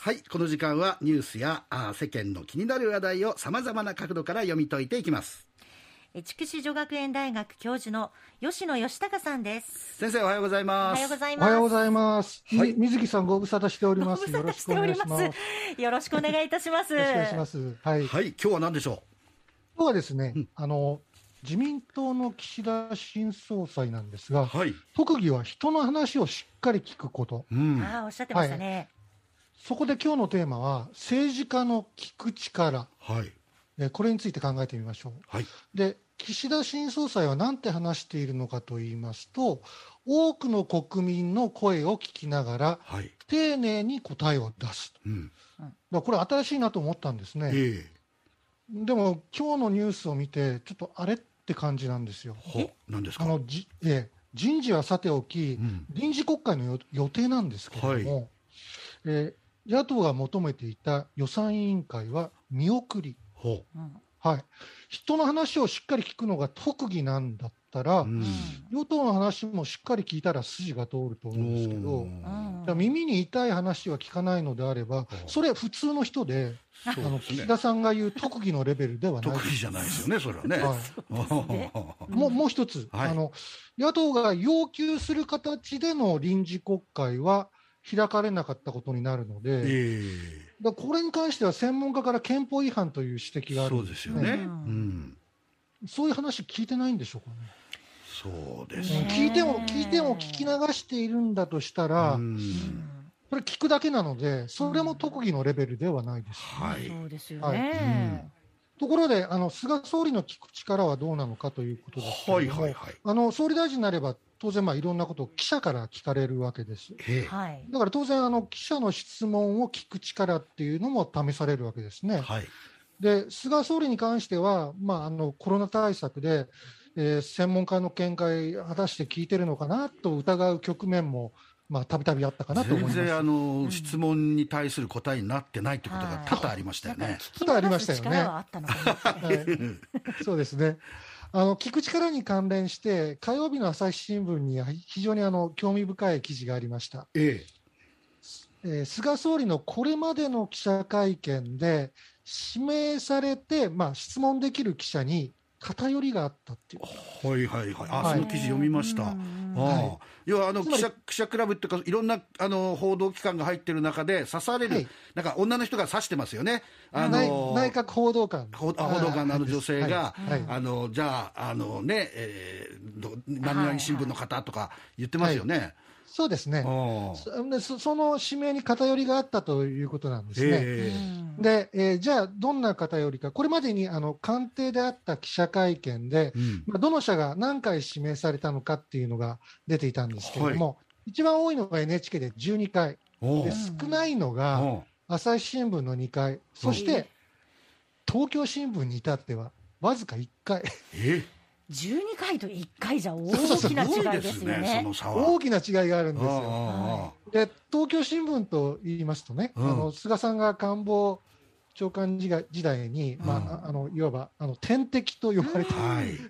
はい、この時間はニュースやあ世間の気になる話題をさまざまな角度から読み解いていきます。筑紫女学園大学教授の吉野義孝さんです。先生おはようございおます。はようございおます。はようございます。はいみ水木さんご無沙汰しております。ご無沙汰しておりますよろしくお願いします。よろしくお願いいたします。よろしくお願いします。はい。今はい、今日は何でしょ日はですね、あの自民党の岸田新総裁なんですが、う。はい。特技は人の話をしっかり聞くこと。うん。ああ、おっしゃってましたね。そこで今日のテーマは政治家の聞く力。はい。えーこれについて考えてみましょう。はい。で岸田新総裁は何て話しているのかと言いますと多くの国民の声を聞きながらはい。丁寧に答えを出すうん。だこれ新しいなと思ったんですねええでも今日のニュースを見てちょっとあれって感じなんですよほ、何ですか？あのじ、えー人事はさておき、うん臨時国会のよ予定なんですけれども、えー野党が求めていた予算委員会は見送り。ほう。んはい、人の話をしっかり聞くのが特技なんだったら、う。うん。与党の話もしっかり聞いたら筋が通ると思うんですけど、耳に痛い話は聞かないのであれば、それ普通の人で、あの岸田さんが言う特技のレベルではない。特技じゃないですよね、それはね。はい。もうもう一つ、はい。あの、野党が要求する形での臨時国会は開かれなかったことになるので、えだからこれに関しては専門家から憲法違反という指摘があるえそうんでですすね。よね。ううんん。そういう話聞いてないんでしょうかね。そうですねね。聞いても聞いても聞き流しているんだとしたら、うんこれ聞くだけなので、それも特技のレベルではないです。はい。そうですよはね。ところで、あの菅総理の聞く力はどうなのかということですはいはいはい。あの総理大臣になれば、当然、まあ、いろんなことを記者から聞かれるわけです。ええはい。だから当然、あの記者の質問を聞く力っていうのも試されるわけですね。はい。で、菅総理に関しては、まあ、あのコロナ対策で、えー専門家の見解、果たして聞いてるのかなと疑う局面も、まあ、たびたびあったかなと思います。全然あの、質問に対する答えになってないってことが多々ありましたよね。聞き流す力はあったのかな。はい そうですね。あの聞く力に関連して、火曜日の朝日新聞に非常にあの興味深い記事がありました。ええー菅総理のこれまでの記者会見で、指名されて、まあ、質問できる記者に偏りがあったっていう。えはいはいはい。あ、はいその記事読みました。あうんあはい要はあの記者記者クラブっていうかいろんなあの報道機関が入ってる中で刺される、はいなんか女の人が刺してますよね。あ内の内閣報道官。報道官のあの女性が、はいはいあのじゃああのね、えー、ど何々新聞の方とか言ってますよね。そうですね。そでそその指名に偏りがあったということなんですね。え。えで、えーじゃあ、どんな偏りか、これまでにあの官邸であった記者会見で、うん。まあ、どの社が何回指名されたのかっていうのが出ていたんですけれども、一番多いのが NHK で12回、で少ないのが朝日新聞の2回、そして東京新聞に至っては、わずか1回、え？12回と1回じゃ大きな違いですすよでね。大きな違いがあるんですよ。あで東京新聞と言いますとね、うん。あの菅さんが官房長官時代時代に、まうん。あ、あのいわばあの天敵と呼ばれた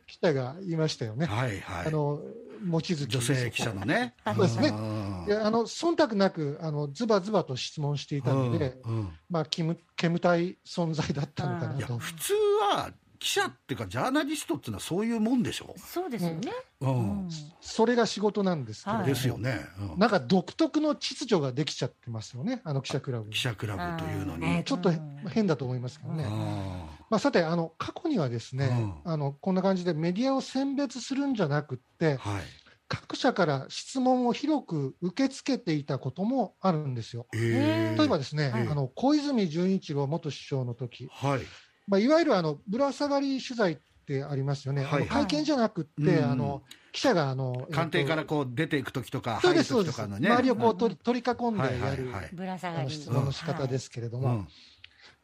記者がいましたよね。はいはい。あの望月女性記者のね。そうですね。ん。いやあの忖度なくあのズバズバと質問していたので、うんうん。まあ、煙煙たい存在だったのかいなと。や普通は記者っていうかジャーナリストっていうのはそういうもんでしょ？そうですよね。うんうんそれが仕事なんですけれども、はいですよね。うんなんか独特の秩序ができちゃってますよね、あの記者クラブに記者クラブというのうにん。ちょっと変だと思いますけどね。あまあ、さてあの、過去にはですね、うあのこんな感じでメディアを選別するんじゃなくって、ーはい。各社から質問を広く受け付けていたこともあるんですよ。えー例えばですね、はいあの小泉純一郎元首相の時、はい。まあいわゆるあのぶら下がり取材ってありますよね、はい会見じゃなくって、うんあの記者があの官邸からえっこう出ていく時とかとそうですそうです、時とかのね。周りをこうう取り取り囲んではいはやるいはい。ぶら下がり。あの質問の仕方ですけれども、うん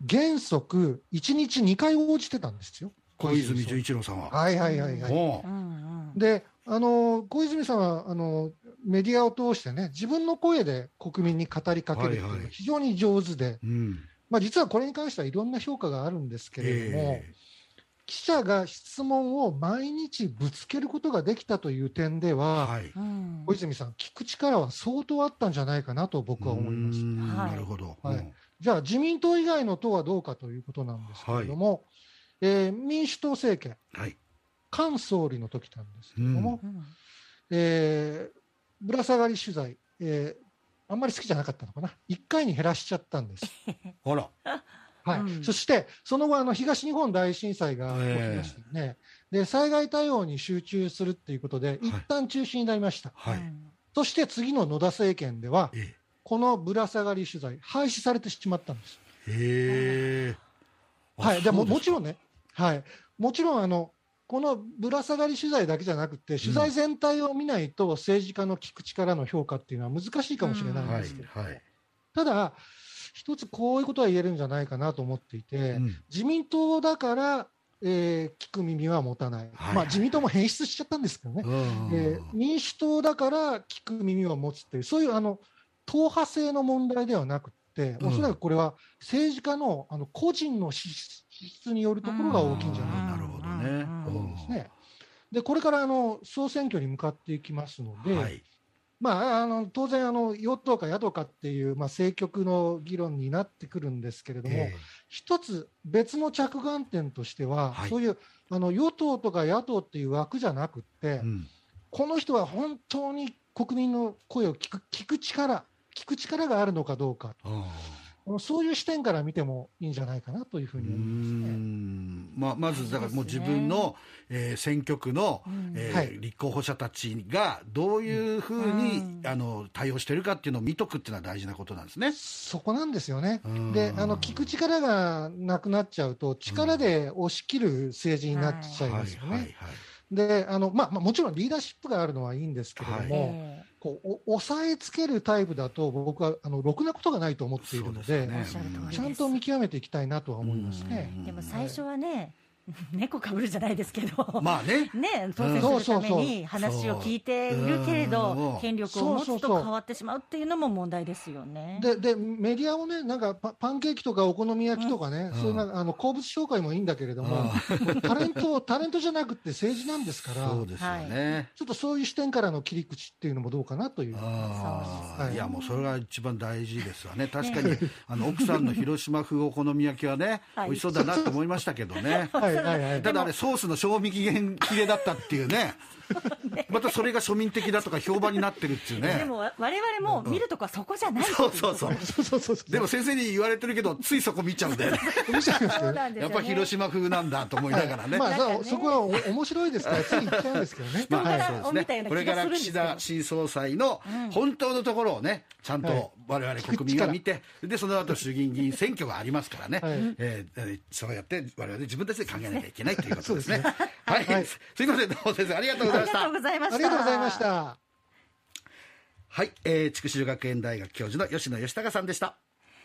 原則、1日2回応じてたんですよ、小泉純一郎さんは。はいはいはいはい。で、あの小泉さんはあのメディアを通してね、自分の声で国民に語りかけるっていうのはいはいが非常に上手で、うん。まあ、実はこれに関してはいろんな評価があるんですけれども、え記者が質問を毎日ぶつけることができたという点では、はい。うん。小泉さん、聞く力は相当あったんじゃないかなと僕は思います。なるほど、はい。うん。じゃあ、自民党以外の党はどうかということなんですけれども、えー民主党政権、はい。菅総理の時なんですけれども、うん。えーぶら下がり取材、えーあんまり好きじゃなかったのかな、1回に減らしちゃったんです。あら。はい。うん。そして、その後、あの東日本大震災が起きましたよね、で、災害対応に集中するっていうことで、い。一旦中止になりました、はい、うん。そして次の野田政権では、えこのぶら下がり取材、廃止されてしまったんです。えへえ。はい、でももちろんんね、はい、もちろんあのこのぶら下がり取材だけじゃなくて、取材全体を見ないと、政治家の聞く力の評価っていうのは難しいかもしれないんはいですけど、はい、ただ、一つこういうことは言えるんじゃないかなと思っていて、うん。自民党だから、えー聞く耳は持たない、はい。まあ、自民党も変質しちゃったんですけどね、うんえー民主党だから聞く耳を持つっていう、そういうあの党派性の問題ではなくて、うん。おそらくこれは政治家のあの個人の資質によるところが大きいんじゃないかね。うんと思うんですね。でこれからあの総選挙に向かっていきますので、はい。まあ、あの当然あの、与党か野党かっていう、まあ、政局の議論になってくるんですけれども、え一つ別の着眼点としては、はい。そういうあの与党とか野党っていう枠じゃなくって、えうん。この人は本当に国民の声を聞く聞く力、聞く力があるのかどうか、あそういう視点から見てもいいんじゃないかなというふうに思いますね。ん。まあ、まずだからもう自分の、えー選挙区の、うん。えーはい。立候補者たちがどういうふうに、うん。あの対応してるかっていうのを見とくっていうのは大事なことなんですね。そこなんですよね。うん。で、あの聞く力がなくなっちゃうと、力で押し切る政治になっちゃいますよね。はい。はい。はい。であのまあまあ、もちろんリーダーシップがあるのはいいんですけれども、えこうお押さえつけるタイプだと、僕はあのろくなことがないと思っているので、ね。ちゃんと見極めていきたいなとは思いますね。えでも最初はね、猫かぶるじゃないですけど、まあね、ね、当選するために話を聞いているけれど、権力を持つと変わってしまうっていうのも問題ですよね。ででメディアもね、なんかパパンケーキとかお好み焼きとかね、うん。そういうあの好物紹介もいいんだけれども、タレントタレントじゃなくて政治なんですから、そうですよね。ちょっとそういう視点からの切り口っていうのもどうかなという。はい。いやもうそれが一番大事ですわね。確かに、あの奥さんの広島風お好み焼きはね、はい。美味しそうだなと思いましたけどね。はいはいはい。ただあれソースの賞味期限切れだったっていうね。またそれが庶民的だとか評判になってるっていうね。でもわ我々も見るとこはそこじゃないっていそうそうそう。そうそうそうそう。でも先生に言われてるけど、ついそこ見ちゃうんだよね。やっぱ広島風なんだと思いながらね。まあ、なんかねそそこはお面白いですから、つい言っちゃうんですけどね。人柄はいを見たようなこれから岸田新総裁の本当のところをね、ちゃんはいと我々国民が見て、でその後衆議院議員選挙がありますからね、はいえーえーそうやって我々自分たちで考えなきゃいけないということですね。すはい、はいすいません、どうも先生ありがとうございましたありがとう。ございました。ありがとうございました。はい、えー、筑紫女学園大学教授の吉野義孝さんでした。